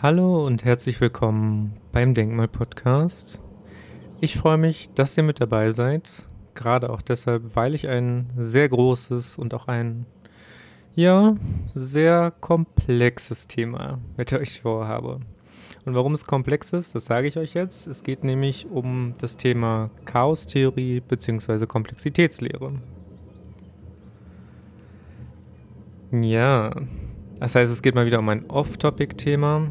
Hallo und herzlich willkommen beim Denkmal-Podcast. Ich freue mich, dass ihr mit dabei seid. Gerade auch deshalb, weil ich ein sehr großes und auch ein, ja, sehr komplexes Thema mit euch vorhabe. Und warum es komplex ist, das sage ich euch jetzt. Es geht nämlich um das Thema Chaostheorie bzw. Komplexitätslehre. Ja, das heißt, es geht mal wieder um ein Off-Topic-Thema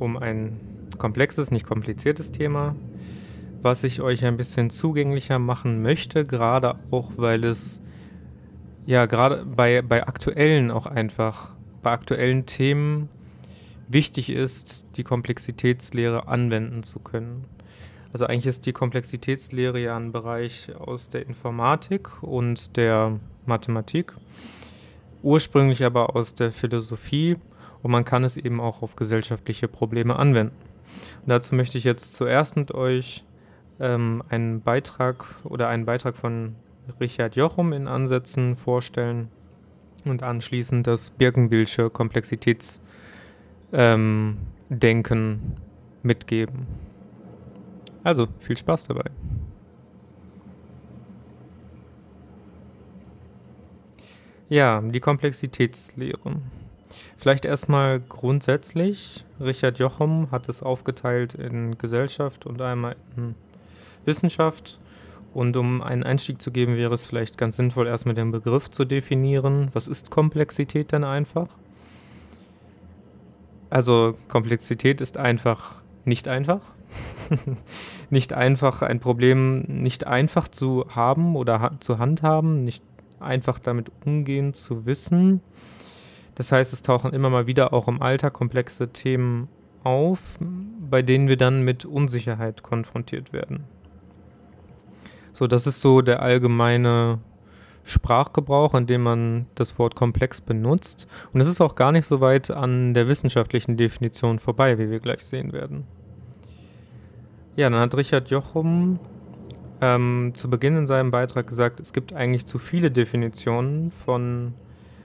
um ein komplexes, nicht kompliziertes Thema, was ich euch ein bisschen zugänglicher machen möchte, gerade auch, weil es ja gerade bei, bei aktuellen auch einfach, bei aktuellen Themen wichtig ist, die Komplexitätslehre anwenden zu können. Also eigentlich ist die Komplexitätslehre ja ein Bereich aus der Informatik und der Mathematik, ursprünglich aber aus der Philosophie und man kann es eben auch auf gesellschaftliche Probleme anwenden. Und dazu möchte ich jetzt zuerst mit euch ähm, einen Beitrag oder einen Beitrag von Richard Jochum in Ansätzen vorstellen und anschließend das Birkenbillsche Komplexitätsdenken ähm, mitgeben. Also viel Spaß dabei. Ja, die Komplexitätslehre. Vielleicht erstmal grundsätzlich. Richard Jochum hat es aufgeteilt in Gesellschaft und einmal in Wissenschaft. Und um einen Einstieg zu geben, wäre es vielleicht ganz sinnvoll, erstmal den Begriff zu definieren. Was ist Komplexität denn einfach? Also Komplexität ist einfach nicht einfach. nicht einfach ein Problem nicht einfach zu haben oder ha zu handhaben, nicht einfach damit umgehen zu wissen. Das heißt, es tauchen immer mal wieder auch im Alter komplexe Themen auf, bei denen wir dann mit Unsicherheit konfrontiert werden. So, das ist so der allgemeine Sprachgebrauch, in dem man das Wort komplex benutzt. Und es ist auch gar nicht so weit an der wissenschaftlichen Definition vorbei, wie wir gleich sehen werden. Ja, dann hat Richard Jochum ähm, zu Beginn in seinem Beitrag gesagt, es gibt eigentlich zu viele Definitionen von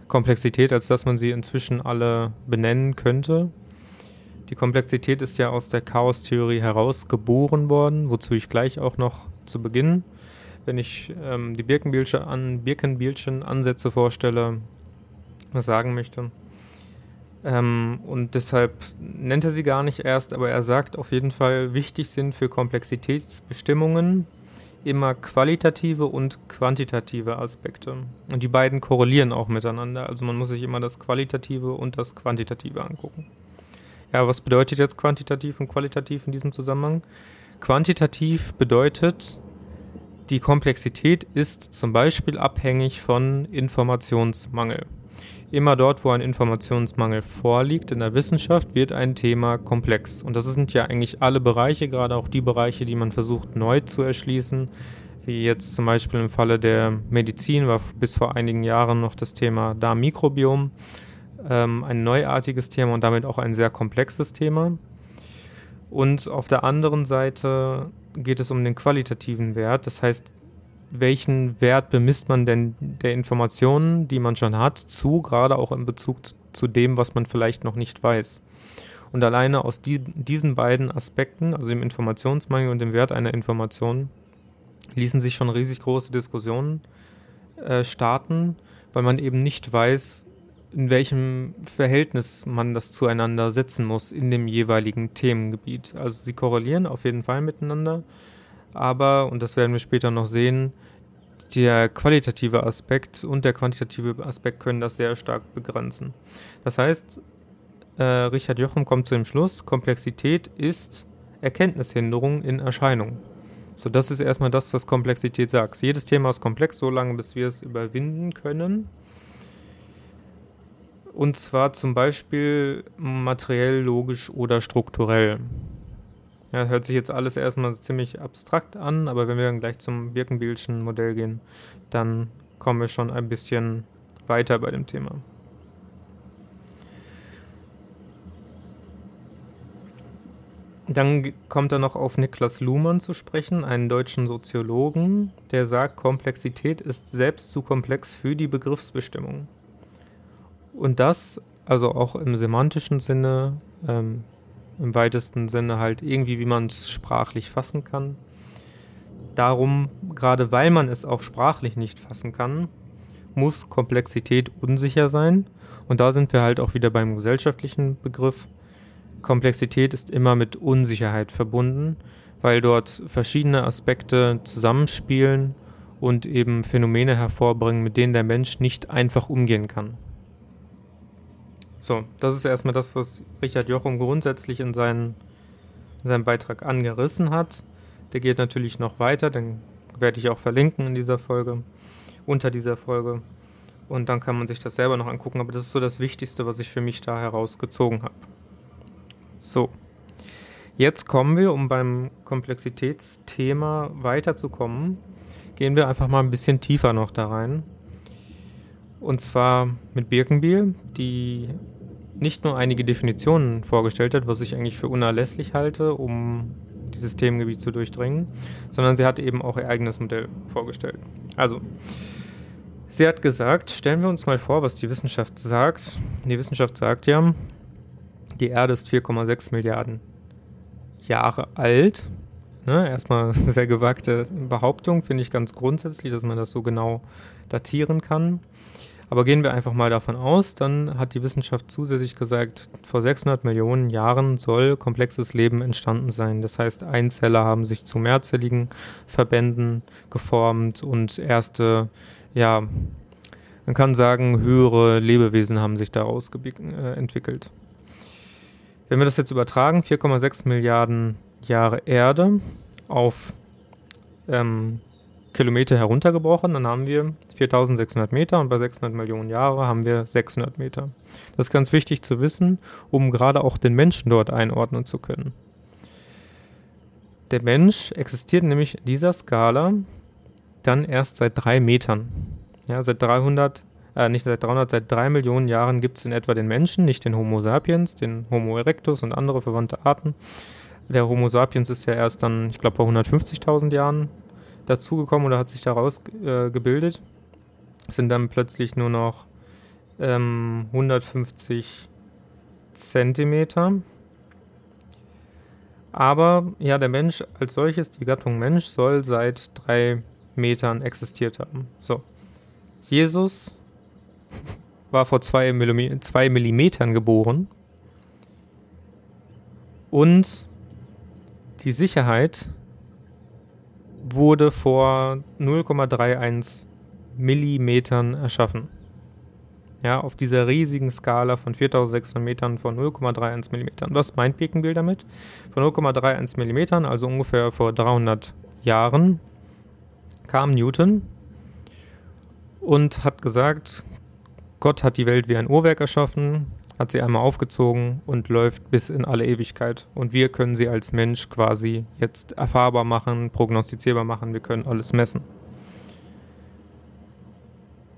Komplexität, als dass man sie inzwischen alle benennen könnte. Die Komplexität ist ja aus der Chaostheorie herausgeboren worden, wozu ich gleich auch noch zu Beginn, wenn ich ähm, die Birkenbielschen an, Birkenbielschen Ansätze vorstelle, was sagen möchte. Ähm, und deshalb nennt er sie gar nicht erst, aber er sagt auf jeden Fall, wichtig sind für Komplexitätsbestimmungen immer qualitative und quantitative Aspekte. Und die beiden korrelieren auch miteinander. Also man muss sich immer das Qualitative und das Quantitative angucken. Ja, was bedeutet jetzt quantitativ und qualitativ in diesem Zusammenhang? Quantitativ bedeutet, die Komplexität ist zum Beispiel abhängig von Informationsmangel. Immer dort, wo ein Informationsmangel vorliegt in der Wissenschaft, wird ein Thema komplex. Und das sind ja eigentlich alle Bereiche, gerade auch die Bereiche, die man versucht neu zu erschließen. Wie jetzt zum Beispiel im Falle der Medizin war bis vor einigen Jahren noch das Thema Darmmikrobiom ähm, ein neuartiges Thema und damit auch ein sehr komplexes Thema. Und auf der anderen Seite geht es um den qualitativen Wert. Das heißt, welchen Wert bemisst man denn der Informationen, die man schon hat, zu, gerade auch in Bezug zu dem, was man vielleicht noch nicht weiß. Und alleine aus die, diesen beiden Aspekten, also dem Informationsmangel und dem Wert einer Information, ließen sich schon riesig große Diskussionen äh, starten, weil man eben nicht weiß, in welchem Verhältnis man das zueinander setzen muss in dem jeweiligen Themengebiet. Also sie korrelieren auf jeden Fall miteinander aber, und das werden wir später noch sehen, der qualitative Aspekt und der quantitative Aspekt können das sehr stark begrenzen. Das heißt, äh, Richard Jochum kommt zu dem Schluss, Komplexität ist Erkenntnishinderung in Erscheinung. So, das ist erstmal das, was Komplexität sagt. Jedes Thema ist komplex, solange bis wir es überwinden können. Und zwar zum Beispiel materiell, logisch oder strukturell. Ja, hört sich jetzt alles erstmal ziemlich abstrakt an, aber wenn wir dann gleich zum Birkenbildschen Modell gehen, dann kommen wir schon ein bisschen weiter bei dem Thema. Dann kommt er noch auf Niklas Luhmann zu sprechen, einen deutschen Soziologen, der sagt, Komplexität ist selbst zu komplex für die Begriffsbestimmung. Und das, also auch im semantischen Sinne, ähm, im weitesten Sinne halt irgendwie, wie man es sprachlich fassen kann. Darum, gerade weil man es auch sprachlich nicht fassen kann, muss Komplexität unsicher sein. Und da sind wir halt auch wieder beim gesellschaftlichen Begriff. Komplexität ist immer mit Unsicherheit verbunden, weil dort verschiedene Aspekte zusammenspielen und eben Phänomene hervorbringen, mit denen der Mensch nicht einfach umgehen kann. So, das ist erstmal das, was Richard Jochum grundsätzlich in, seinen, in seinem Beitrag angerissen hat. Der geht natürlich noch weiter, den werde ich auch verlinken in dieser Folge, unter dieser Folge. Und dann kann man sich das selber noch angucken, aber das ist so das Wichtigste, was ich für mich da herausgezogen habe. So, jetzt kommen wir, um beim Komplexitätsthema weiterzukommen, gehen wir einfach mal ein bisschen tiefer noch da rein. Und zwar mit Birkenbiel, die nicht nur einige Definitionen vorgestellt hat, was ich eigentlich für unerlässlich halte, um dieses Themengebiet zu durchdringen, sondern sie hat eben auch ihr eigenes Modell vorgestellt. Also, sie hat gesagt, stellen wir uns mal vor, was die Wissenschaft sagt. Die Wissenschaft sagt ja, die Erde ist 4,6 Milliarden Jahre alt Ne? Erstmal sehr gewagte Behauptung, finde ich ganz grundsätzlich, dass man das so genau datieren kann. Aber gehen wir einfach mal davon aus, dann hat die Wissenschaft zusätzlich gesagt, vor 600 Millionen Jahren soll komplexes Leben entstanden sein. Das heißt, Einzeller haben sich zu mehrzelligen Verbänden geformt und erste, ja, man kann sagen, höhere Lebewesen haben sich daraus äh, entwickelt. Wenn wir das jetzt übertragen, 4,6 Milliarden Jahre Erde auf ähm, Kilometer heruntergebrochen, dann haben wir 4600 Meter und bei 600 Millionen Jahre haben wir 600 Meter. Das ist ganz wichtig zu wissen, um gerade auch den Menschen dort einordnen zu können. Der Mensch existiert nämlich in dieser Skala dann erst seit drei Metern. Ja, seit 300, äh, nicht seit 300, seit drei Millionen Jahren gibt es in etwa den Menschen, nicht den Homo sapiens, den Homo erectus und andere verwandte Arten, der Homo sapiens ist ja erst dann, ich glaube, vor 150.000 Jahren dazugekommen oder hat sich daraus äh, gebildet. Sind dann plötzlich nur noch ähm, 150 Zentimeter. Aber ja, der Mensch als solches, die Gattung Mensch, soll seit drei Metern existiert haben. So. Jesus war vor zwei, Millim zwei Millimetern geboren. Und die Sicherheit wurde vor 0,31 Millimetern erschaffen. Ja, auf dieser riesigen Skala von 4600 Metern von 0,31 Millimetern. Was meint Birkenbill damit? Von 0,31 Millimetern, also ungefähr vor 300 Jahren, kam Newton und hat gesagt, Gott hat die Welt wie ein Uhrwerk erschaffen, hat sie einmal aufgezogen und läuft bis in alle Ewigkeit. Und wir können sie als Mensch quasi jetzt erfahrbar machen, prognostizierbar machen, wir können alles messen.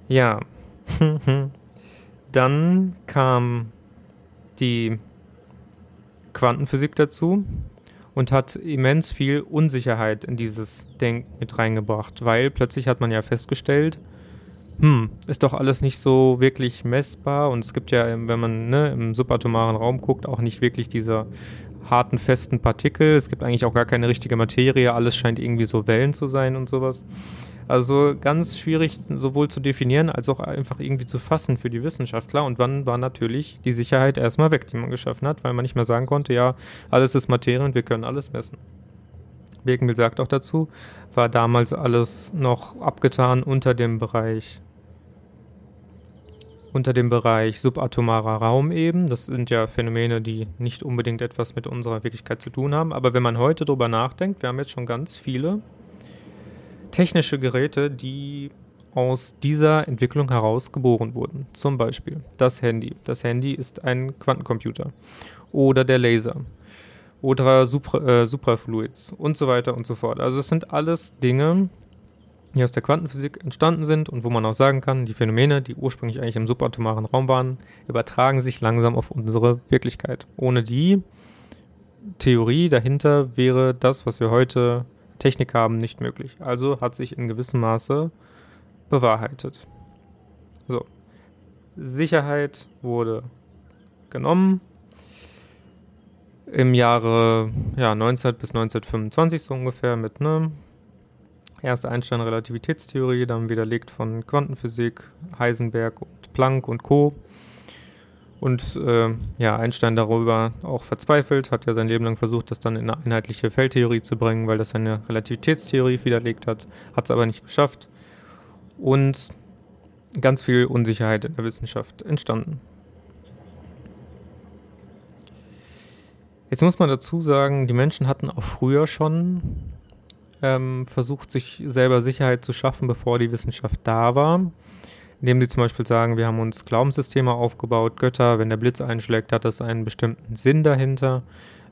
Ja, dann kam die Quantenphysik dazu und hat immens viel Unsicherheit in dieses Denken mit reingebracht, weil plötzlich hat man ja festgestellt, hm, ist doch alles nicht so wirklich messbar und es gibt ja, wenn man ne, im subatomaren Raum guckt, auch nicht wirklich diese harten, festen Partikel. Es gibt eigentlich auch gar keine richtige Materie, alles scheint irgendwie so Wellen zu sein und sowas. Also ganz schwierig sowohl zu definieren als auch einfach irgendwie zu fassen für die Wissenschaftler. Und wann war natürlich die Sicherheit erstmal weg, die man geschaffen hat, weil man nicht mehr sagen konnte, ja, alles ist Materie und wir können alles messen. Birkenbill sagt auch dazu, war damals alles noch abgetan unter dem Bereich unter dem Bereich subatomarer Raum eben. Das sind ja Phänomene, die nicht unbedingt etwas mit unserer Wirklichkeit zu tun haben. Aber wenn man heute darüber nachdenkt, wir haben jetzt schon ganz viele technische Geräte, die aus dieser Entwicklung heraus geboren wurden. Zum Beispiel das Handy. Das Handy ist ein Quantencomputer. Oder der Laser. Oder Supra, äh, Suprafluids und so weiter und so fort. Also es sind alles Dinge, die aus der Quantenphysik entstanden sind und wo man auch sagen kann, die Phänomene, die ursprünglich eigentlich im subatomaren Raum waren, übertragen sich langsam auf unsere Wirklichkeit. Ohne die Theorie dahinter wäre das, was wir heute Technik haben, nicht möglich. Also hat sich in gewissem Maße bewahrheitet. So. Sicherheit wurde genommen. im Jahre ja, 19 bis 1925 so ungefähr mit ne erst Einstein Relativitätstheorie, dann widerlegt von Quantenphysik, Heisenberg und Planck und Co. Und äh, ja, Einstein darüber auch verzweifelt, hat ja sein Leben lang versucht, das dann in eine einheitliche Feldtheorie zu bringen, weil das seine Relativitätstheorie widerlegt hat, hat es aber nicht geschafft. Und ganz viel Unsicherheit in der Wissenschaft entstanden. Jetzt muss man dazu sagen, die Menschen hatten auch früher schon ähm, versucht, sich selber Sicherheit zu schaffen, bevor die Wissenschaft da war. Indem sie zum Beispiel sagen, wir haben uns Glaubenssysteme aufgebaut, Götter, wenn der Blitz einschlägt, hat das einen bestimmten Sinn dahinter.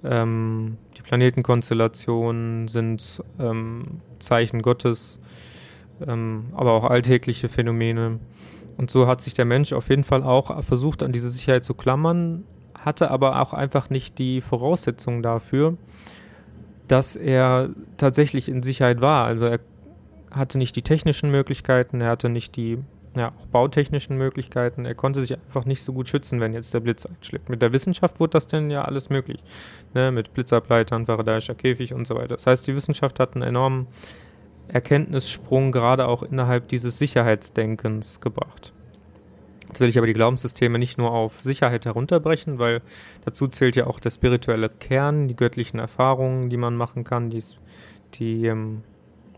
Ähm, die Planetenkonstellationen sind ähm, Zeichen Gottes, ähm, aber auch alltägliche Phänomene. Und so hat sich der Mensch auf jeden Fall auch versucht, an diese Sicherheit zu klammern, hatte aber auch einfach nicht die Voraussetzungen dafür, dass er tatsächlich in Sicherheit war. Also er hatte nicht die technischen Möglichkeiten, er hatte nicht die ja, auch bautechnischen Möglichkeiten. Er konnte sich einfach nicht so gut schützen, wenn jetzt der Blitz einschlägt. Mit der Wissenschaft wurde das denn ja alles möglich. Ne? Mit Blitzableitern, Faradayischer Käfig und so weiter. Das heißt, die Wissenschaft hat einen enormen Erkenntnissprung gerade auch innerhalb dieses Sicherheitsdenkens gebracht. Jetzt will ich aber die Glaubenssysteme nicht nur auf Sicherheit herunterbrechen, weil dazu zählt ja auch der spirituelle Kern, die göttlichen Erfahrungen, die man machen kann, die, die ähm,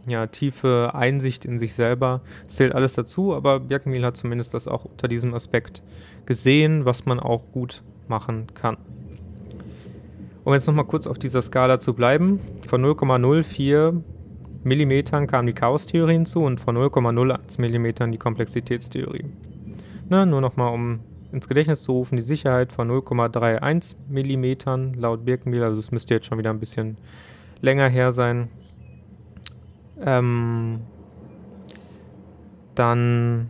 ja, tiefe Einsicht in sich selber. Das zählt alles dazu, aber Birkenmiel hat zumindest das auch unter diesem Aspekt gesehen, was man auch gut machen kann. Um jetzt nochmal kurz auf dieser Skala zu bleiben, von 0,04 Millimetern kam die Chaostheorie hinzu und von 0,01 Millimetern die Komplexitätstheorie. Ne, nur nochmal, um ins Gedächtnis zu rufen, die Sicherheit von 0,31 mm laut Birkenbiel, also es müsste jetzt schon wieder ein bisschen länger her sein. Ähm, dann,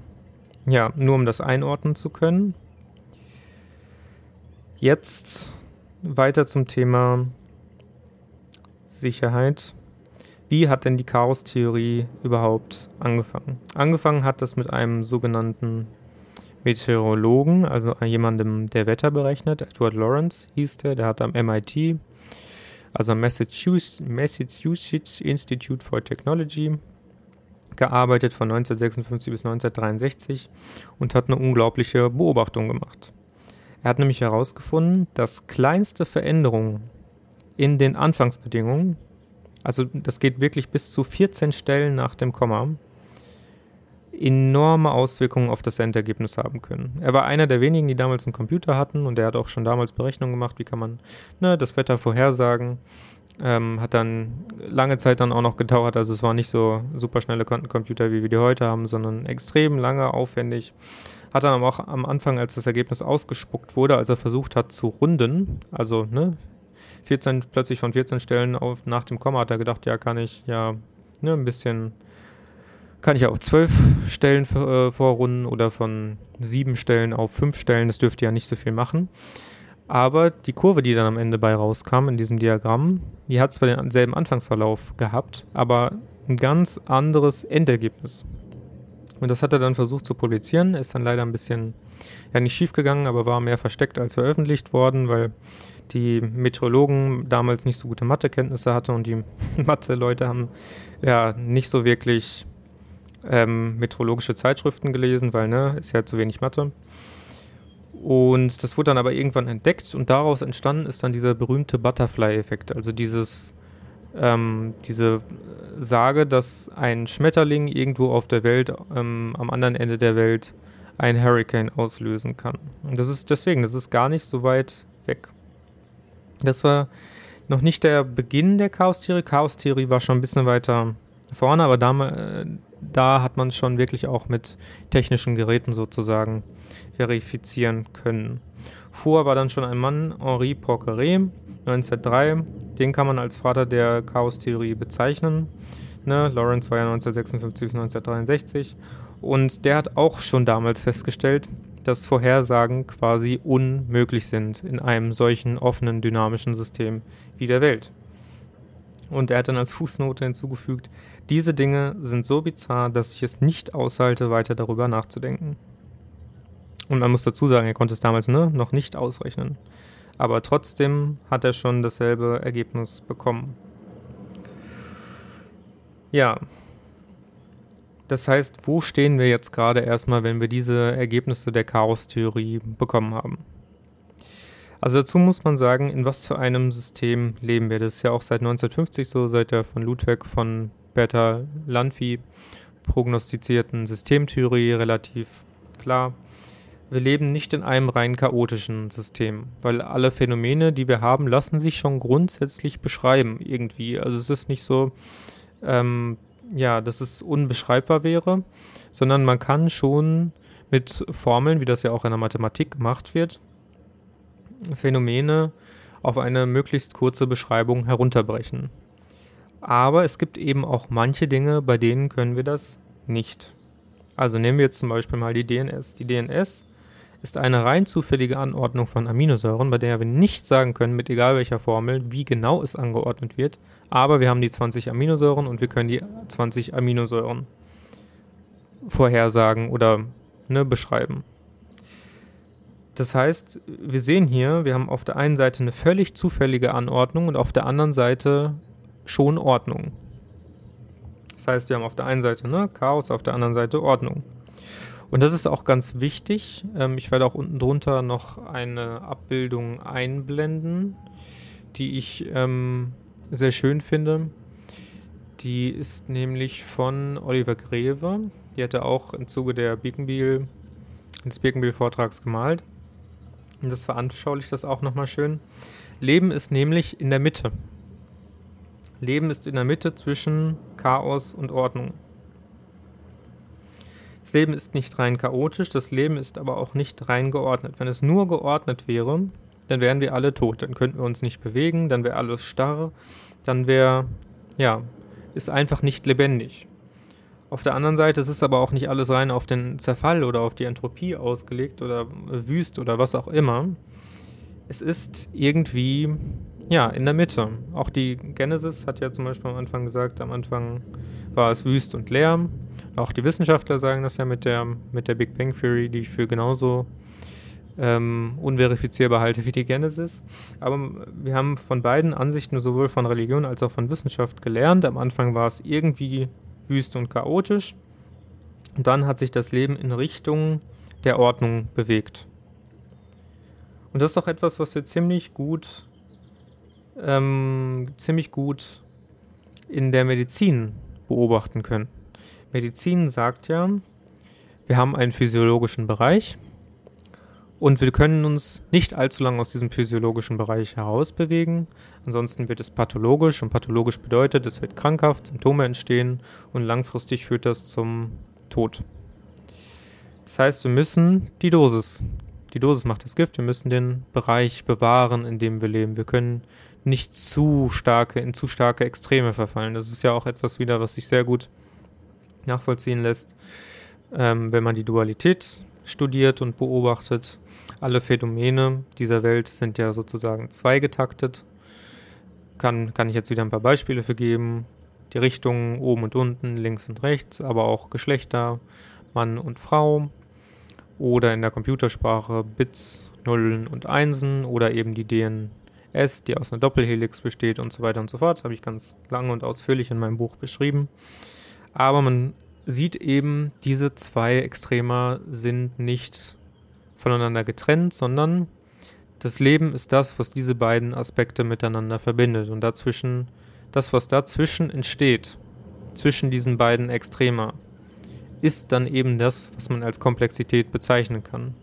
ja, nur um das einordnen zu können. Jetzt weiter zum Thema Sicherheit. Wie hat denn die Chaostheorie überhaupt angefangen? Angefangen hat das mit einem sogenannten Meteorologen, also jemandem, der Wetter berechnet. Edward Lawrence hieß der, der hat am MIT, also am Massachusetts, Massachusetts Institute for Technology, gearbeitet von 1956 bis 1963 und hat eine unglaubliche Beobachtung gemacht. Er hat nämlich herausgefunden, dass kleinste Veränderungen in den Anfangsbedingungen, also das geht wirklich bis zu 14 Stellen nach dem Komma, enorme Auswirkungen auf das Endergebnis haben können. Er war einer der wenigen, die damals einen Computer hatten und er hat auch schon damals Berechnungen gemacht, wie kann man ne, das Wetter vorhersagen. Ähm, hat dann lange Zeit dann auch noch gedauert, also es war nicht so super schnelle Quantencomputer, wie wir die heute haben, sondern extrem lange, aufwendig. Hat dann aber auch am Anfang, als das Ergebnis ausgespuckt wurde, als er versucht hat zu runden, also ne, 14, plötzlich von 14 Stellen auf, nach dem Komma hat er gedacht, ja, kann ich ja ne, ein bisschen kann ich auf zwölf Stellen äh, vorrunden oder von sieben Stellen auf fünf Stellen. Das dürfte ja nicht so viel machen. Aber die Kurve, die dann am Ende bei rauskam in diesem Diagramm, die hat zwar denselben Anfangsverlauf gehabt, aber ein ganz anderes Endergebnis. Und das hat er dann versucht zu publizieren, ist dann leider ein bisschen, ja nicht schief gegangen, aber war mehr versteckt als veröffentlicht worden, weil die Meteorologen damals nicht so gute Mathekenntnisse hatten und die Mathe-Leute haben ja nicht so wirklich ähm, meteorologische Zeitschriften gelesen, weil, ne, ist ja zu wenig Mathe. Und das wurde dann aber irgendwann entdeckt und daraus entstanden ist dann dieser berühmte Butterfly-Effekt, also dieses, ähm, diese Sage, dass ein Schmetterling irgendwo auf der Welt, ähm, am anderen Ende der Welt, ein Hurricane auslösen kann. Und das ist deswegen, das ist gar nicht so weit weg. Das war noch nicht der Beginn der Chaostheorie. Chaostheorie war schon ein bisschen weiter vorne, aber da, äh, da hat man es schon wirklich auch mit technischen Geräten sozusagen verifizieren können. Vor war dann schon ein Mann, Henri Poincaré, 1903. Den kann man als Vater der Chaostheorie bezeichnen. Ne? Lawrence war ja 1956 bis 1963. Und der hat auch schon damals festgestellt, dass Vorhersagen quasi unmöglich sind in einem solchen offenen, dynamischen System wie der Welt. Und er hat dann als Fußnote hinzugefügt, diese Dinge sind so bizarr, dass ich es nicht aushalte, weiter darüber nachzudenken. Und man muss dazu sagen, er konnte es damals ne, noch nicht ausrechnen. aber trotzdem hat er schon dasselbe Ergebnis bekommen. Ja, das heißt, wo stehen wir jetzt gerade erstmal, wenn wir diese Ergebnisse der Chaostheorie bekommen haben? Also dazu muss man sagen, in was für einem System leben wir. Das ist ja auch seit 1950 so, seit der von Ludwig von Bertha Lanfi prognostizierten Systemtheorie relativ klar. Wir leben nicht in einem rein chaotischen System, weil alle Phänomene, die wir haben, lassen sich schon grundsätzlich beschreiben irgendwie. Also es ist nicht so, ähm, ja, dass es unbeschreibbar wäre, sondern man kann schon mit Formeln, wie das ja auch in der Mathematik gemacht wird, Phänomene auf eine möglichst kurze Beschreibung herunterbrechen. Aber es gibt eben auch manche Dinge, bei denen können wir das nicht. Also nehmen wir jetzt zum Beispiel mal die DNS. Die DNS ist eine rein zufällige Anordnung von Aminosäuren, bei der wir nicht sagen können, mit egal welcher Formel, wie genau es angeordnet wird. Aber wir haben die 20 Aminosäuren und wir können die 20 Aminosäuren vorhersagen oder ne, beschreiben. Das heißt, wir sehen hier, wir haben auf der einen Seite eine völlig zufällige Anordnung und auf der anderen Seite schon Ordnung. Das heißt, wir haben auf der einen Seite ne, Chaos, auf der anderen Seite Ordnung. Und das ist auch ganz wichtig. Ähm, ich werde auch unten drunter noch eine Abbildung einblenden, die ich ähm, sehr schön finde. Die ist nämlich von Oliver Greve. Die hat er auch im Zuge der Birkenbiel, des Birkenbiel-Vortrags gemalt. Und das veranschaulicht das auch nochmal schön. Leben ist nämlich in der Mitte. Leben ist in der Mitte zwischen Chaos und Ordnung. Das Leben ist nicht rein chaotisch, das Leben ist aber auch nicht rein geordnet. Wenn es nur geordnet wäre, dann wären wir alle tot, dann könnten wir uns nicht bewegen, dann wäre alles starr, dann wäre, ja, ist einfach nicht lebendig. Auf der anderen Seite ist es aber auch nicht alles rein auf den Zerfall oder auf die Entropie ausgelegt oder wüst oder was auch immer. Es ist irgendwie, ja, in der Mitte. Auch die Genesis hat ja zum Beispiel am Anfang gesagt, am Anfang war es wüst und leer. Auch die Wissenschaftler sagen das ja mit der, mit der Big Bang Theory, die ich für genauso ähm, unverifizierbar halte wie die Genesis. Aber wir haben von beiden Ansichten, sowohl von Religion als auch von Wissenschaft, gelernt. Am Anfang war es irgendwie wüst und chaotisch. Und dann hat sich das Leben in Richtung der Ordnung bewegt. Und das ist auch etwas, was wir ziemlich gut, ähm, ziemlich gut in der Medizin beobachten können. Medizin sagt ja, wir haben einen physiologischen Bereich und wir können uns nicht allzu lange aus diesem physiologischen Bereich herausbewegen. Ansonsten wird es pathologisch und pathologisch bedeutet, es wird krankhaft, Symptome entstehen und langfristig führt das zum Tod. Das heißt, wir müssen die Dosis, die Dosis macht das Gift, wir müssen den Bereich bewahren, in dem wir leben. Wir können nicht zu starke, in zu starke Extreme verfallen. Das ist ja auch etwas wieder, was sich sehr gut nachvollziehen lässt, ähm, wenn man die Dualität studiert und beobachtet. Alle Phänomene dieser Welt sind ja sozusagen zweigetaktet. Kann, kann ich jetzt wieder ein paar Beispiele für geben. Die Richtungen oben und unten, links und rechts, aber auch Geschlechter, Mann und Frau. Oder in der Computersprache Bits, Nullen und Einsen oder eben die DNS, die aus einer Doppelhelix besteht und so weiter und so fort. Habe ich ganz lange und ausführlich in meinem Buch beschrieben. Aber man sieht eben, diese zwei Extremer sind nicht voneinander getrennt, sondern das Leben ist das, was diese beiden Aspekte miteinander verbindet. Und dazwischen, das, was dazwischen entsteht, zwischen diesen beiden Extremer, ist dann eben das, was man als Komplexität bezeichnen kann.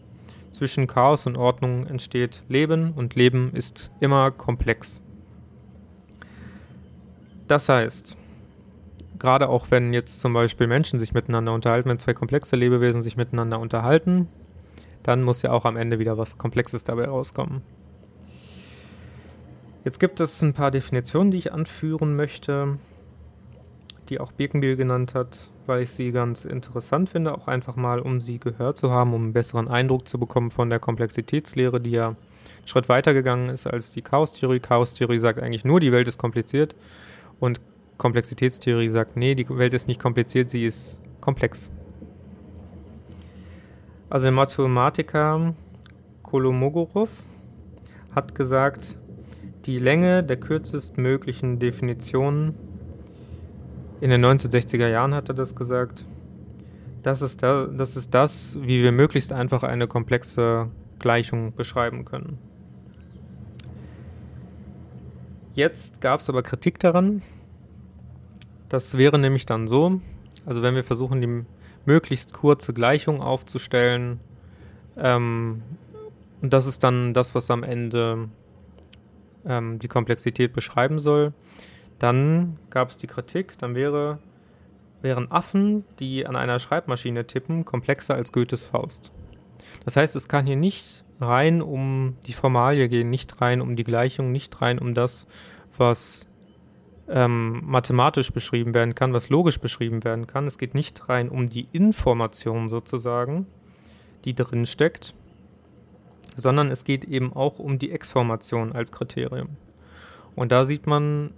Zwischen Chaos und Ordnung entsteht Leben und Leben ist immer komplex. Das heißt, gerade auch wenn jetzt zum Beispiel Menschen sich miteinander unterhalten, wenn zwei komplexe Lebewesen sich miteinander unterhalten, dann muss ja auch am Ende wieder was Komplexes dabei rauskommen. Jetzt gibt es ein paar Definitionen, die ich anführen möchte, die auch Birkenbiel genannt hat, weil ich sie ganz interessant finde, auch einfach mal, um sie gehört zu haben, um einen besseren Eindruck zu bekommen von der Komplexitätslehre, die ja einen Schritt weiter gegangen ist als die Chaostheorie. Chaostheorie sagt eigentlich nur, die Welt ist kompliziert und Komplexitätstheorie sagt, nee, die Welt ist nicht kompliziert, sie ist komplex. Also der Mathematiker Kolomogorov hat gesagt, die Länge der kürzestmöglichen Definitionen, in den 1960er Jahren hat er das gesagt, das ist, da, das ist das, wie wir möglichst einfach eine komplexe Gleichung beschreiben können. Jetzt gab es aber Kritik daran. Das wäre nämlich dann so, also wenn wir versuchen, die möglichst kurze Gleichung aufzustellen, ähm, und das ist dann das, was am Ende ähm, die Komplexität beschreiben soll, dann gab es die Kritik, dann wäre, wären Affen, die an einer Schreibmaschine tippen, komplexer als Goethes Faust. Das heißt, es kann hier nicht rein um die Formalie gehen, nicht rein um die Gleichung, nicht rein um das, was ähm, mathematisch beschrieben werden kann, was logisch beschrieben werden kann. Es geht nicht rein um die Information sozusagen, die drin steckt, sondern es geht eben auch um die Exformation als Kriterium. Und da sieht man,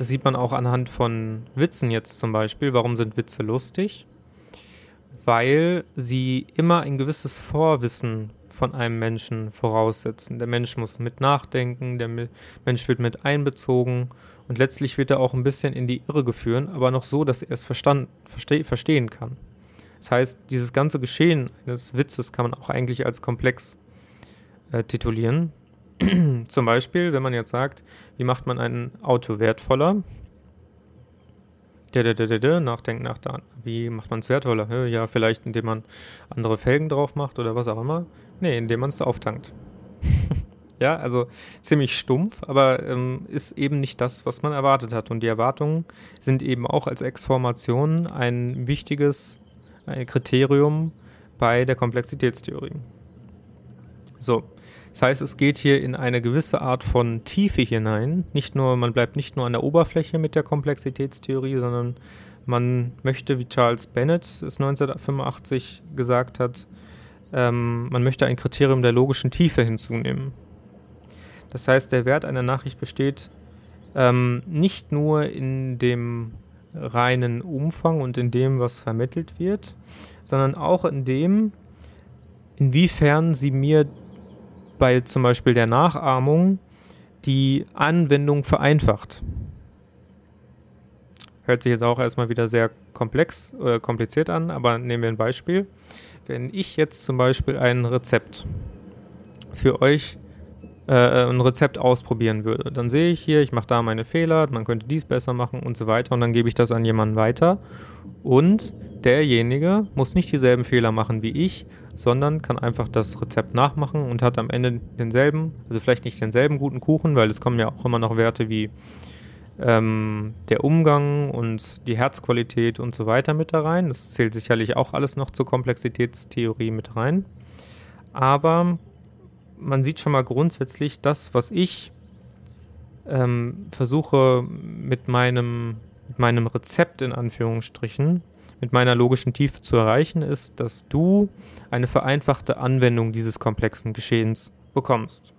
das sieht man auch anhand von Witzen jetzt zum Beispiel. Warum sind Witze lustig? Weil sie immer ein gewisses Vorwissen von einem Menschen voraussetzen. Der Mensch muss mit nachdenken, der Mensch wird mit einbezogen und letztlich wird er auch ein bisschen in die Irre geführt, aber noch so, dass er es verstand, verste verstehen kann. Das heißt, dieses ganze Geschehen eines Witzes kann man auch eigentlich als komplex äh, titulieren. Zum Beispiel, wenn man jetzt sagt, wie macht man ein Auto wertvoller? Nachdenken nach da. Wie macht man es wertvoller? Ja, vielleicht indem man andere Felgen drauf macht oder was auch immer. Nee, indem man es auftankt. ja, also ziemlich stumpf, aber ähm, ist eben nicht das, was man erwartet hat. Und die Erwartungen sind eben auch als Exformation ein wichtiges ein Kriterium bei der Komplexitätstheorie. So, das heißt, es geht hier in eine gewisse Art von Tiefe hinein. Nicht nur, man bleibt nicht nur an der Oberfläche mit der Komplexitätstheorie, sondern man möchte, wie Charles Bennett es 1985 gesagt hat, ähm, man möchte ein Kriterium der logischen Tiefe hinzunehmen. Das heißt, der Wert einer Nachricht besteht ähm, nicht nur in dem reinen Umfang und in dem, was vermittelt wird, sondern auch in dem, inwiefern sie mir bei zum Beispiel der Nachahmung die Anwendung vereinfacht. Hört sich jetzt auch erstmal wieder sehr komplex oder äh, kompliziert an, aber nehmen wir ein Beispiel. Wenn ich jetzt zum Beispiel ein Rezept für euch äh, ein Rezept ausprobieren würde, dann sehe ich hier, ich mache da meine Fehler, man könnte dies besser machen und so weiter und dann gebe ich das an jemanden weiter und derjenige muss nicht dieselben Fehler machen wie ich, sondern kann einfach das Rezept nachmachen und hat am Ende denselben, also vielleicht nicht denselben guten Kuchen, weil es kommen ja auch immer noch Werte wie ähm, der Umgang und die Herzqualität und so weiter mit da rein. Das zählt sicherlich auch alles noch zur Komplexitätstheorie mit rein. Aber man sieht schon mal grundsätzlich, das, was ich ähm, versuche mit meinem, mit meinem Rezept in Anführungsstrichen, mit meiner logischen Tiefe zu erreichen, ist, dass du eine vereinfachte Anwendung dieses komplexen Geschehens bekommst.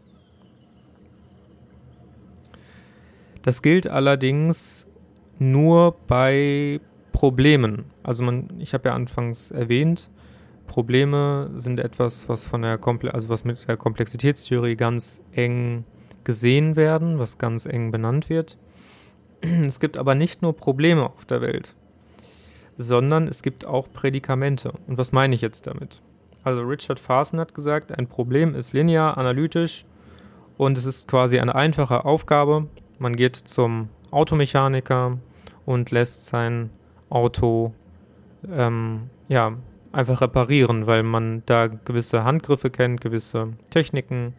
Das gilt allerdings nur bei Problemen. Also man, ich habe ja anfangs erwähnt, Probleme sind etwas, was von der Komple also was mit der Komplexitätstheorie ganz eng gesehen werden, was ganz eng benannt wird. Es gibt aber nicht nur Probleme auf der Welt, sondern es gibt auch Prädikamente. Und was meine ich jetzt damit? Also Richard Farson hat gesagt, ein Problem ist linear, analytisch und es ist quasi eine einfache Aufgabe, man geht zum Automechaniker und lässt sein Auto ähm, ja, einfach reparieren, weil man da gewisse Handgriffe kennt, gewisse Techniken.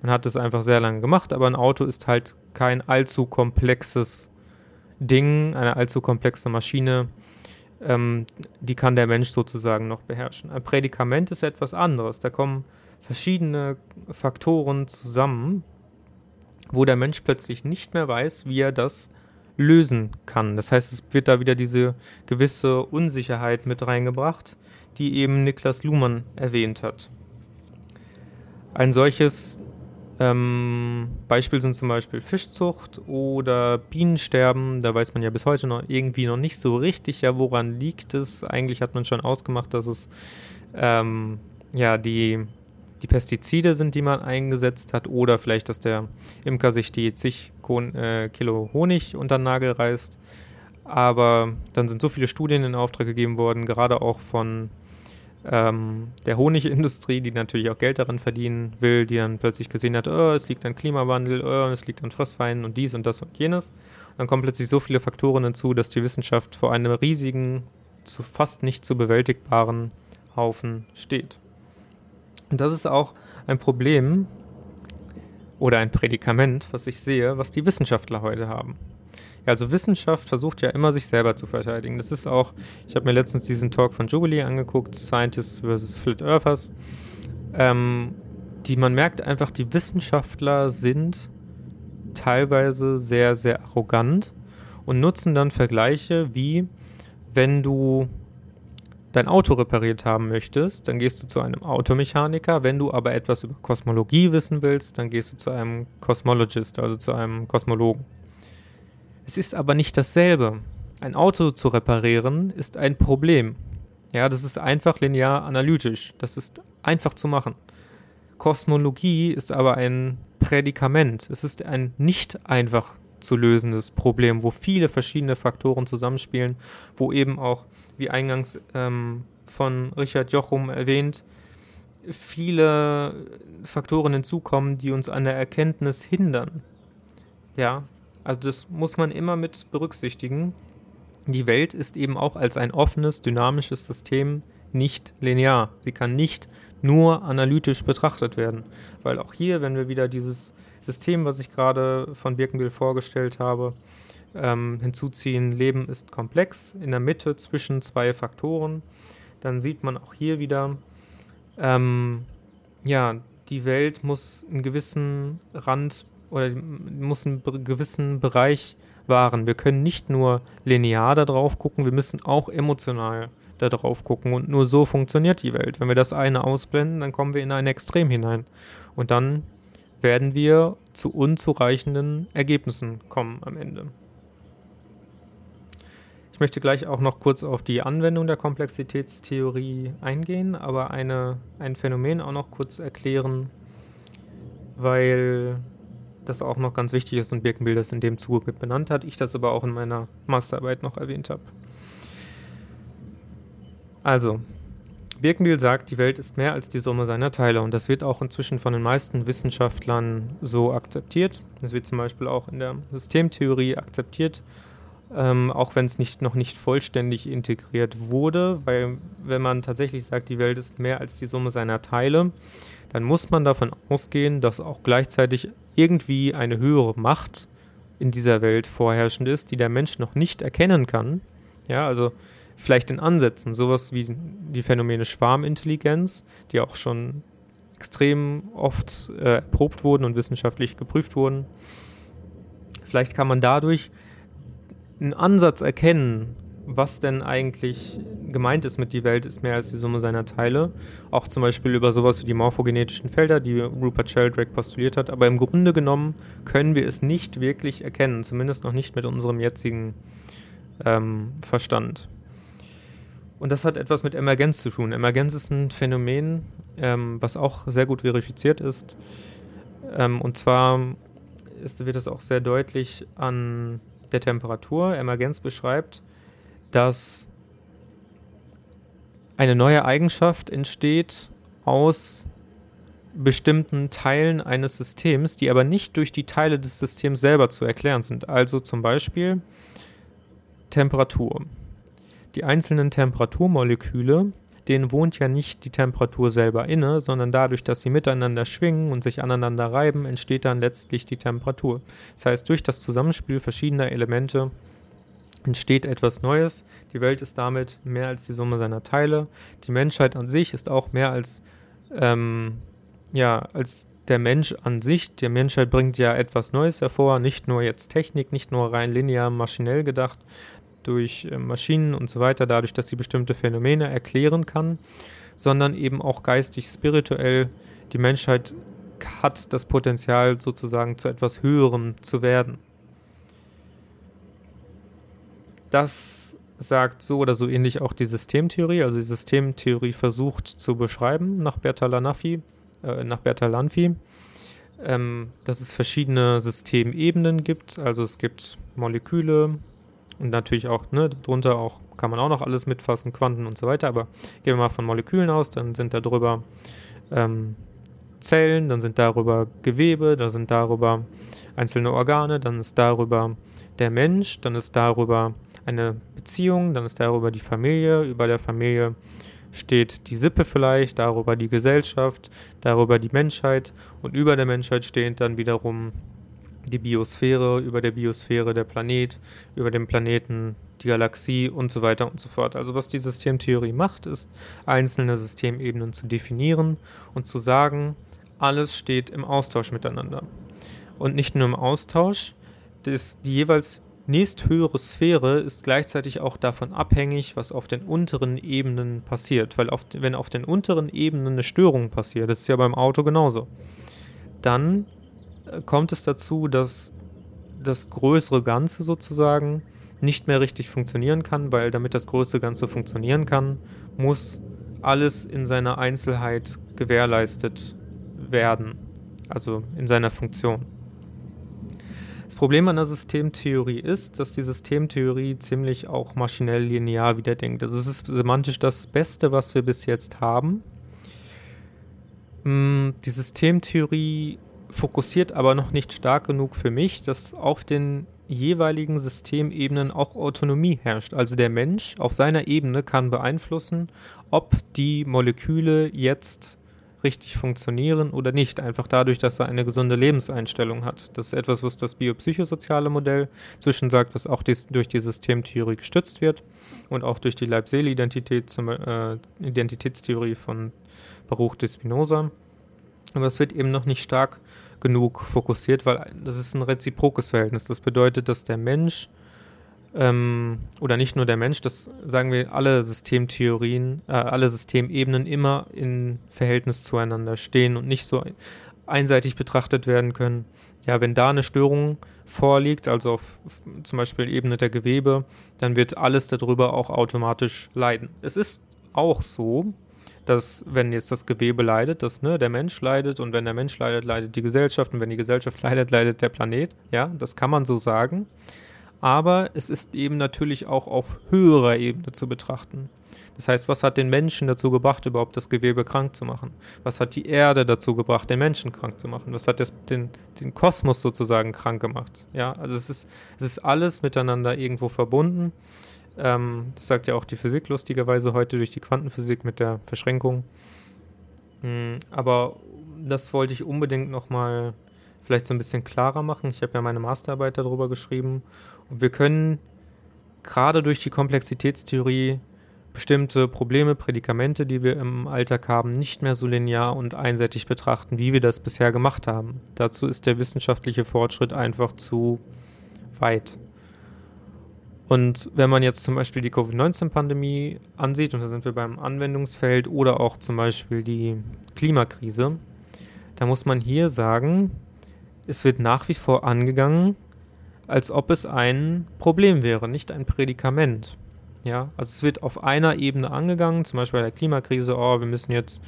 Man hat es einfach sehr lange gemacht, aber ein Auto ist halt kein allzu komplexes Ding, eine allzu komplexe Maschine. Ähm, die kann der Mensch sozusagen noch beherrschen. Ein Prädikament ist etwas anderes. Da kommen verschiedene Faktoren zusammen, wo der Mensch plötzlich nicht mehr weiß, wie er das lösen kann. Das heißt, es wird da wieder diese gewisse Unsicherheit mit reingebracht, die eben Niklas Luhmann erwähnt hat. Ein solches ähm, Beispiel sind zum Beispiel Fischzucht oder Bienensterben. Da weiß man ja bis heute noch irgendwie noch nicht so richtig, ja, woran liegt es. Eigentlich hat man schon ausgemacht, dass es ähm, ja die die Pestizide sind, die man eingesetzt hat, oder vielleicht, dass der Imker sich die zig äh, Kilo Honig unter den Nagel reißt. Aber dann sind so viele Studien in Auftrag gegeben worden, gerade auch von ähm, der Honigindustrie, die natürlich auch Geld daran verdienen will, die dann plötzlich gesehen hat, oh, es liegt an Klimawandel, oh, es liegt an Fressfeinden und dies und das und jenes. Dann kommen plötzlich so viele Faktoren hinzu, dass die Wissenschaft vor einem riesigen, zu fast nicht zu bewältigbaren Haufen steht. Und das ist auch ein Problem oder ein Prädikament, was ich sehe, was die Wissenschaftler heute haben. Also Wissenschaft versucht ja immer, sich selber zu verteidigen. Das ist auch, ich habe mir letztens diesen Talk von Jubilee angeguckt, Scientists versus Flat Earthers. Ähm, die man merkt einfach, die Wissenschaftler sind teilweise sehr, sehr arrogant und nutzen dann Vergleiche wie, wenn du dein Auto repariert haben möchtest, dann gehst du zu einem Automechaniker. Wenn du aber etwas über Kosmologie wissen willst, dann gehst du zu einem Cosmologist, also zu einem Kosmologen. Es ist aber nicht dasselbe. Ein Auto zu reparieren ist ein Problem. Ja, das ist einfach linear analytisch. Das ist einfach zu machen. Kosmologie ist aber ein Prädikament. Es ist ein nicht einfach zu lösendes Problem, wo viele verschiedene Faktoren zusammenspielen, wo eben auch, wie eingangs ähm, von Richard Jochum erwähnt, viele Faktoren hinzukommen, die uns an der Erkenntnis hindern. Ja, also das muss man immer mit berücksichtigen. Die Welt ist eben auch als ein offenes, dynamisches System nicht linear. Sie kann nicht nur analytisch betrachtet werden. Weil auch hier, wenn wir wieder dieses System, was ich gerade von Birkenbill vorgestellt habe, ähm, hinzuziehen, Leben ist komplex, in der Mitte zwischen zwei Faktoren, dann sieht man auch hier wieder, ähm, ja, die Welt muss einen gewissen Rand oder muss einen gewissen Bereich wahren. Wir können nicht nur linear da drauf gucken, wir müssen auch emotional da drauf gucken und nur so funktioniert die Welt. Wenn wir das eine ausblenden, dann kommen wir in ein Extrem hinein und dann werden wir zu unzureichenden Ergebnissen kommen am Ende. Ich möchte gleich auch noch kurz auf die Anwendung der Komplexitätstheorie eingehen, aber eine, ein Phänomen auch noch kurz erklären, weil das auch noch ganz wichtig ist und Birkenbild das in dem Zuge mit benannt hat, ich das aber auch in meiner Masterarbeit noch erwähnt habe. Also, Birkenbiel sagt, die Welt ist mehr als die Summe seiner Teile und das wird auch inzwischen von den meisten Wissenschaftlern so akzeptiert. Das wird zum Beispiel auch in der Systemtheorie akzeptiert, ähm, auch wenn es nicht, noch nicht vollständig integriert wurde, weil wenn man tatsächlich sagt, die Welt ist mehr als die Summe seiner Teile, dann muss man davon ausgehen, dass auch gleichzeitig irgendwie eine höhere Macht in dieser Welt vorherrschend ist, die der Mensch noch nicht erkennen kann. Ja, also vielleicht in Ansätzen, sowas wie die Phänomene Schwarmintelligenz, die auch schon extrem oft äh, erprobt wurden und wissenschaftlich geprüft wurden. Vielleicht kann man dadurch einen Ansatz erkennen, was denn eigentlich gemeint ist mit die Welt ist mehr als die Summe seiner Teile. Auch zum Beispiel über sowas wie die morphogenetischen Felder, die Rupert Sheldrake postuliert hat. Aber im Grunde genommen können wir es nicht wirklich erkennen, zumindest noch nicht mit unserem jetzigen ähm, Verstand. Und das hat etwas mit Emergenz zu tun. Emergenz ist ein Phänomen, ähm, was auch sehr gut verifiziert ist. Ähm, und zwar ist, wird es auch sehr deutlich an der Temperatur. Emergenz beschreibt, dass eine neue Eigenschaft entsteht aus bestimmten Teilen eines Systems, die aber nicht durch die Teile des Systems selber zu erklären sind. Also zum Beispiel Temperatur. Die einzelnen Temperaturmoleküle, denen wohnt ja nicht die Temperatur selber inne, sondern dadurch, dass sie miteinander schwingen und sich aneinander reiben, entsteht dann letztlich die Temperatur. Das heißt, durch das Zusammenspiel verschiedener Elemente entsteht etwas Neues. Die Welt ist damit mehr als die Summe seiner Teile. Die Menschheit an sich ist auch mehr als, ähm, ja, als der Mensch an sich. Die Menschheit bringt ja etwas Neues hervor, nicht nur jetzt Technik, nicht nur rein linear maschinell gedacht durch äh, Maschinen und so weiter, dadurch, dass sie bestimmte Phänomene erklären kann, sondern eben auch geistig, spirituell. Die Menschheit hat das Potenzial sozusagen zu etwas Höherem zu werden. Das sagt so oder so ähnlich auch die Systemtheorie. Also die Systemtheorie versucht zu beschreiben nach Bertalanffy, äh, nach Bertalanffy, ähm, dass es verschiedene Systemebenen gibt. Also es gibt Moleküle und natürlich auch, ne, darunter auch kann man auch noch alles mitfassen, Quanten und so weiter. Aber gehen wir mal von Molekülen aus, dann sind da drüber ähm, Zellen, dann sind darüber Gewebe, dann sind darüber einzelne Organe, dann ist darüber der Mensch, dann ist darüber eine Beziehung, dann ist darüber die Familie, über der Familie steht die Sippe vielleicht, darüber die Gesellschaft, darüber die Menschheit und über der Menschheit stehen dann wiederum die Biosphäre, über der Biosphäre der Planet, über dem Planeten die Galaxie und so weiter und so fort. Also was die Systemtheorie macht, ist einzelne Systemebenen zu definieren und zu sagen, alles steht im Austausch miteinander. Und nicht nur im Austausch, das, die jeweils nächsthöhere Sphäre ist gleichzeitig auch davon abhängig, was auf den unteren Ebenen passiert. Weil auf, wenn auf den unteren Ebenen eine Störung passiert, das ist ja beim Auto genauso, dann kommt es dazu, dass das größere Ganze sozusagen nicht mehr richtig funktionieren kann, weil damit das größere Ganze funktionieren kann, muss alles in seiner Einzelheit gewährleistet werden, also in seiner Funktion. Problem an der Systemtheorie ist, dass die Systemtheorie ziemlich auch maschinell linear wieder denkt. Also es ist semantisch das Beste, was wir bis jetzt haben. Mm, die Systemtheorie fokussiert aber noch nicht stark genug für mich, dass auf den jeweiligen Systemebenen auch Autonomie herrscht. Also der Mensch auf seiner Ebene kann beeinflussen, ob die Moleküle jetzt richtig funktionieren oder nicht. Einfach dadurch, dass er eine gesunde Lebenseinstellung hat. Das ist etwas, was das biopsychosoziale Modell zwischen sagt, was auch dies, durch die Systemtheorie gestützt wird und auch durch die Leib-Seele-Identität, äh, Identitätstheorie von Baruch de Spinoza. Aber es wird eben noch nicht stark genug fokussiert, weil das ist ein reziprokes Verhältnis. Das bedeutet, dass der Mensch ähm, oder nicht nur der Mensch, das sagen wir alle Systemtheorien, äh, alle Systemebenen immer in Verhältnis zueinander stehen und nicht so einseitig betrachtet werden können. Ja, wenn da eine Störung vorliegt, also auf zum Beispiel Ebene der Gewebe, dann wird alles darüber auch automatisch leiden. Es ist auch so, dass wenn jetzt das Gewebe leidet, dass ne, der Mensch leidet und wenn der Mensch leidet, leidet die Gesellschaft und wenn die Gesellschaft leidet, leidet der Planet. Ja, das kann man so sagen aber es ist eben natürlich auch auf höherer Ebene zu betrachten. Das heißt, was hat den Menschen dazu gebracht, überhaupt das Gewebe krank zu machen? Was hat die Erde dazu gebracht, den Menschen krank zu machen? Was hat das, den, den Kosmos sozusagen krank gemacht? Ja, also es ist, es ist alles miteinander irgendwo verbunden. Ähm, das sagt ja auch die Physik lustigerweise heute durch die Quantenphysik mit der Verschränkung. Mhm, aber das wollte ich unbedingt nochmal vielleicht so ein bisschen klarer machen. Ich habe ja meine Masterarbeit darüber geschrieben und wir können gerade durch die Komplexitätstheorie bestimmte Probleme, Prädikamente, die wir im Alltag haben, nicht mehr so linear und einseitig betrachten, wie wir das bisher gemacht haben. Dazu ist der wissenschaftliche Fortschritt einfach zu weit. Und wenn man jetzt zum Beispiel die Covid-19-Pandemie ansieht, und da sind wir beim Anwendungsfeld, oder auch zum Beispiel die Klimakrise, da muss man hier sagen, es wird nach wie vor angegangen, als ob es ein Problem wäre, nicht ein Prädikament. Ja, also es wird auf einer Ebene angegangen, zum Beispiel bei der Klimakrise, oh, wir müssen jetzt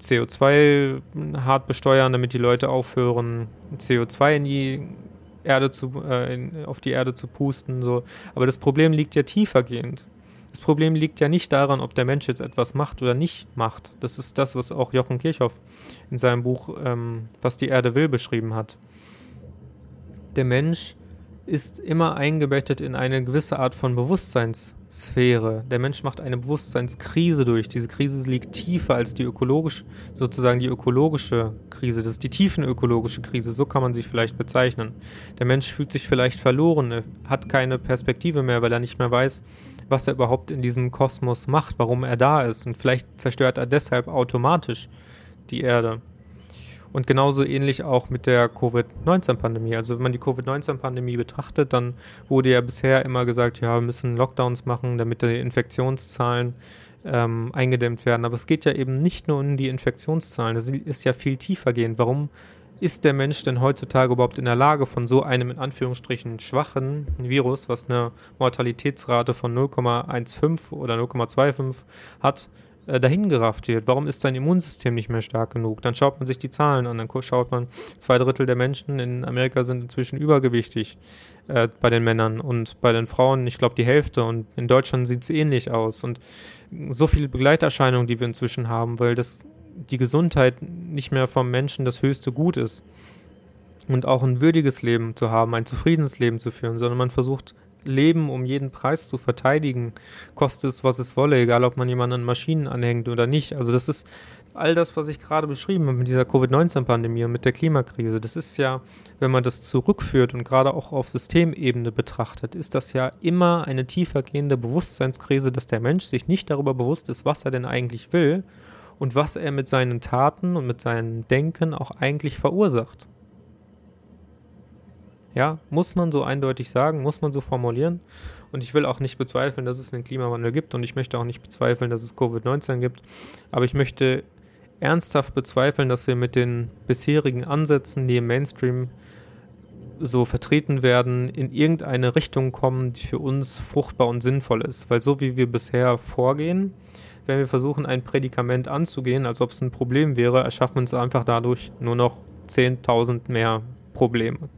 CO2 hart besteuern, damit die Leute aufhören, CO2 in die Erde zu, äh, in, auf die Erde zu pusten. So. Aber das Problem liegt ja tiefergehend. Das Problem liegt ja nicht daran, ob der Mensch jetzt etwas macht oder nicht macht. Das ist das, was auch Jochen Kirchhoff in seinem Buch ähm, Was die Erde will beschrieben hat. Der Mensch ist immer eingebettet in eine gewisse Art von Bewusstseinssphäre. Der Mensch macht eine Bewusstseinskrise durch. Diese Krise liegt tiefer als die ökologische, sozusagen die ökologische Krise. Das ist die tiefenökologische Krise, so kann man sie vielleicht bezeichnen. Der Mensch fühlt sich vielleicht verloren, er hat keine Perspektive mehr, weil er nicht mehr weiß, was er überhaupt in diesem Kosmos macht, warum er da ist. Und vielleicht zerstört er deshalb automatisch die Erde. Und genauso ähnlich auch mit der Covid-19-Pandemie. Also wenn man die Covid-19-Pandemie betrachtet, dann wurde ja bisher immer gesagt, ja, wir müssen Lockdowns machen, damit die Infektionszahlen ähm, eingedämmt werden. Aber es geht ja eben nicht nur um die Infektionszahlen, das ist ja viel tiefer gehend. Warum ist der Mensch denn heutzutage überhaupt in der Lage, von so einem in Anführungsstrichen schwachen Virus, was eine Mortalitätsrate von 0,15 oder 0,25 hat, äh, wird. Warum ist dein Immunsystem nicht mehr stark genug? Dann schaut man sich die Zahlen an, dann schaut man, zwei Drittel der Menschen in Amerika sind inzwischen übergewichtig äh, bei den Männern und bei den Frauen, ich glaube, die Hälfte. Und in Deutschland sieht es ähnlich aus. Und so viele Begleiterscheinungen, die wir inzwischen haben, weil das die Gesundheit nicht mehr vom Menschen das höchste Gut ist. Und auch ein würdiges Leben zu haben, ein zufriedenes Leben zu führen, sondern man versucht Leben um jeden Preis zu verteidigen, koste es, was es wolle, egal ob man jemanden an Maschinen anhängt oder nicht. Also das ist all das, was ich gerade beschrieben habe mit dieser Covid-19-Pandemie und mit der Klimakrise. Das ist ja, wenn man das zurückführt und gerade auch auf Systemebene betrachtet, ist das ja immer eine tiefergehende Bewusstseinskrise, dass der Mensch sich nicht darüber bewusst ist, was er denn eigentlich will und was er mit seinen Taten und mit seinem Denken auch eigentlich verursacht. Ja, muss man so eindeutig sagen, muss man so formulieren. Und ich will auch nicht bezweifeln, dass es einen Klimawandel gibt und ich möchte auch nicht bezweifeln, dass es Covid-19 gibt. Aber ich möchte ernsthaft bezweifeln, dass wir mit den bisherigen Ansätzen, die im Mainstream so vertreten werden, in irgendeine Richtung kommen, die für uns fruchtbar und sinnvoll ist. Weil so wie wir bisher vorgehen, wenn wir versuchen, ein Prädikament anzugehen, als ob es ein Problem wäre, erschaffen wir uns einfach dadurch nur noch 10.000 mehr Probleme.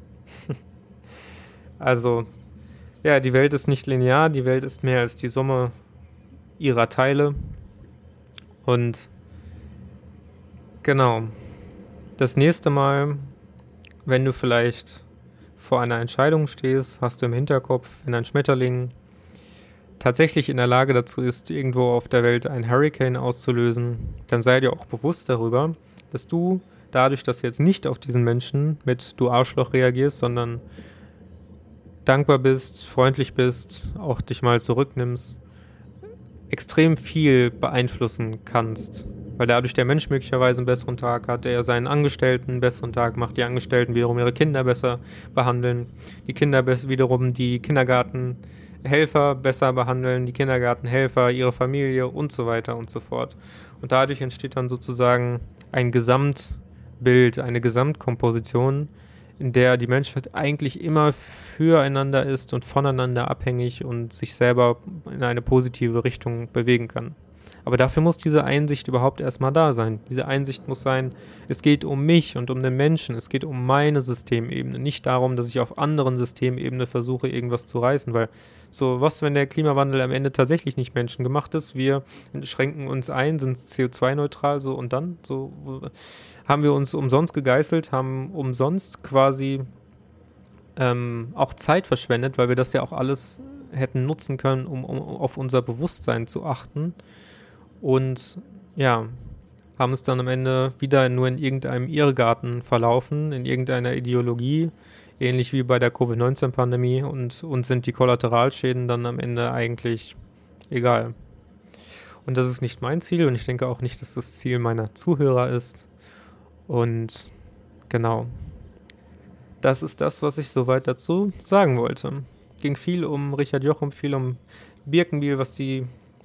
also, ja, die Welt ist nicht linear, die Welt ist mehr als die Summe ihrer Teile. Und genau, das nächste Mal, wenn du vielleicht vor einer Entscheidung stehst, hast du im Hinterkopf, wenn ein Schmetterling tatsächlich in der Lage dazu ist, irgendwo auf der Welt einen Hurricane auszulösen, dann sei dir auch bewusst darüber, dass du dadurch, dass du jetzt nicht auf diesen Menschen mit du Arschloch reagierst, sondern dankbar bist, freundlich bist, auch dich mal zurücknimmst, extrem viel beeinflussen kannst. Weil dadurch der Mensch möglicherweise einen besseren Tag hat, er seinen Angestellten einen besseren Tag macht, die Angestellten wiederum ihre Kinder besser behandeln, die Kinder wiederum die Kindergartenhelfer besser behandeln, die Kindergartenhelfer ihre Familie und so weiter und so fort. Und dadurch entsteht dann sozusagen ein Gesamt, Bild, eine Gesamtkomposition, in der die Menschheit eigentlich immer füreinander ist und voneinander abhängig und sich selber in eine positive Richtung bewegen kann. Aber dafür muss diese Einsicht überhaupt erstmal da sein. Diese Einsicht muss sein, es geht um mich und um den Menschen, es geht um meine Systemebene, nicht darum, dass ich auf anderen Systemebene versuche, irgendwas zu reißen, weil so, was, wenn der Klimawandel am Ende tatsächlich nicht menschengemacht ist? Wir schränken uns ein, sind CO2-neutral, so und dann, so haben wir uns umsonst gegeißelt, haben umsonst quasi ähm, auch Zeit verschwendet, weil wir das ja auch alles hätten nutzen können, um, um auf unser Bewusstsein zu achten. Und ja, haben es dann am Ende wieder nur in irgendeinem Irrgarten verlaufen, in irgendeiner Ideologie, ähnlich wie bei der Covid-19-Pandemie und uns sind die Kollateralschäden dann am Ende eigentlich egal. Und das ist nicht mein Ziel und ich denke auch nicht, dass das Ziel meiner Zuhörer ist. Und genau, das ist das, was ich soweit dazu sagen wollte. Ging viel um Richard Jochum, viel um Birkenbiel, was die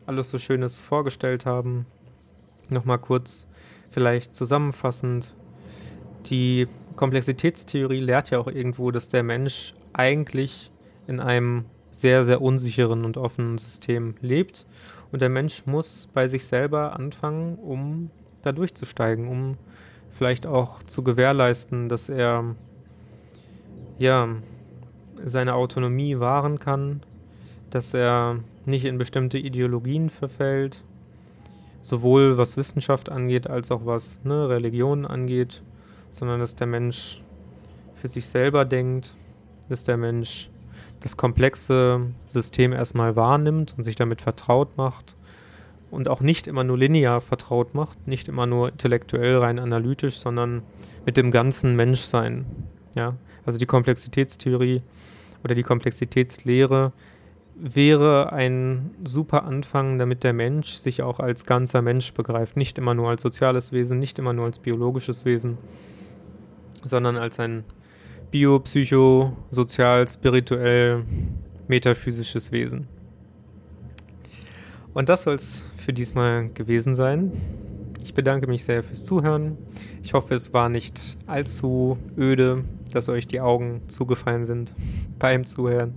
alles so Schönes vorgestellt haben. Nochmal kurz vielleicht zusammenfassend. Die Komplexitätstheorie lehrt ja auch irgendwo, dass der Mensch eigentlich in einem sehr, sehr unsicheren und offenen System lebt. Und der Mensch muss bei sich selber anfangen, um da durchzusteigen, um vielleicht auch zu gewährleisten, dass er ja seine Autonomie wahren kann, dass er nicht in bestimmte Ideologien verfällt, sowohl was Wissenschaft angeht als auch was ne, Religion angeht, sondern dass der Mensch für sich selber denkt, dass der Mensch das komplexe System erstmal wahrnimmt und sich damit vertraut macht und auch nicht immer nur linear vertraut macht, nicht immer nur intellektuell rein analytisch, sondern mit dem ganzen Menschsein. Ja? Also die Komplexitätstheorie oder die Komplexitätslehre wäre ein super Anfang, damit der Mensch sich auch als ganzer Mensch begreift, nicht immer nur als soziales Wesen, nicht immer nur als biologisches Wesen, sondern als ein bio, psycho, sozial, spirituell, metaphysisches Wesen. Und das soll es für diesmal gewesen sein. Ich bedanke mich sehr fürs Zuhören. Ich hoffe, es war nicht allzu öde, dass euch die Augen zugefallen sind beim Zuhören.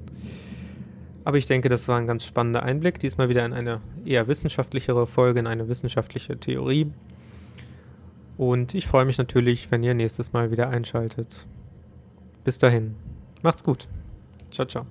Aber ich denke, das war ein ganz spannender Einblick. Diesmal wieder in eine eher wissenschaftlichere Folge, in eine wissenschaftliche Theorie. Und ich freue mich natürlich, wenn ihr nächstes Mal wieder einschaltet. Bis dahin. Macht's gut. Ciao, ciao.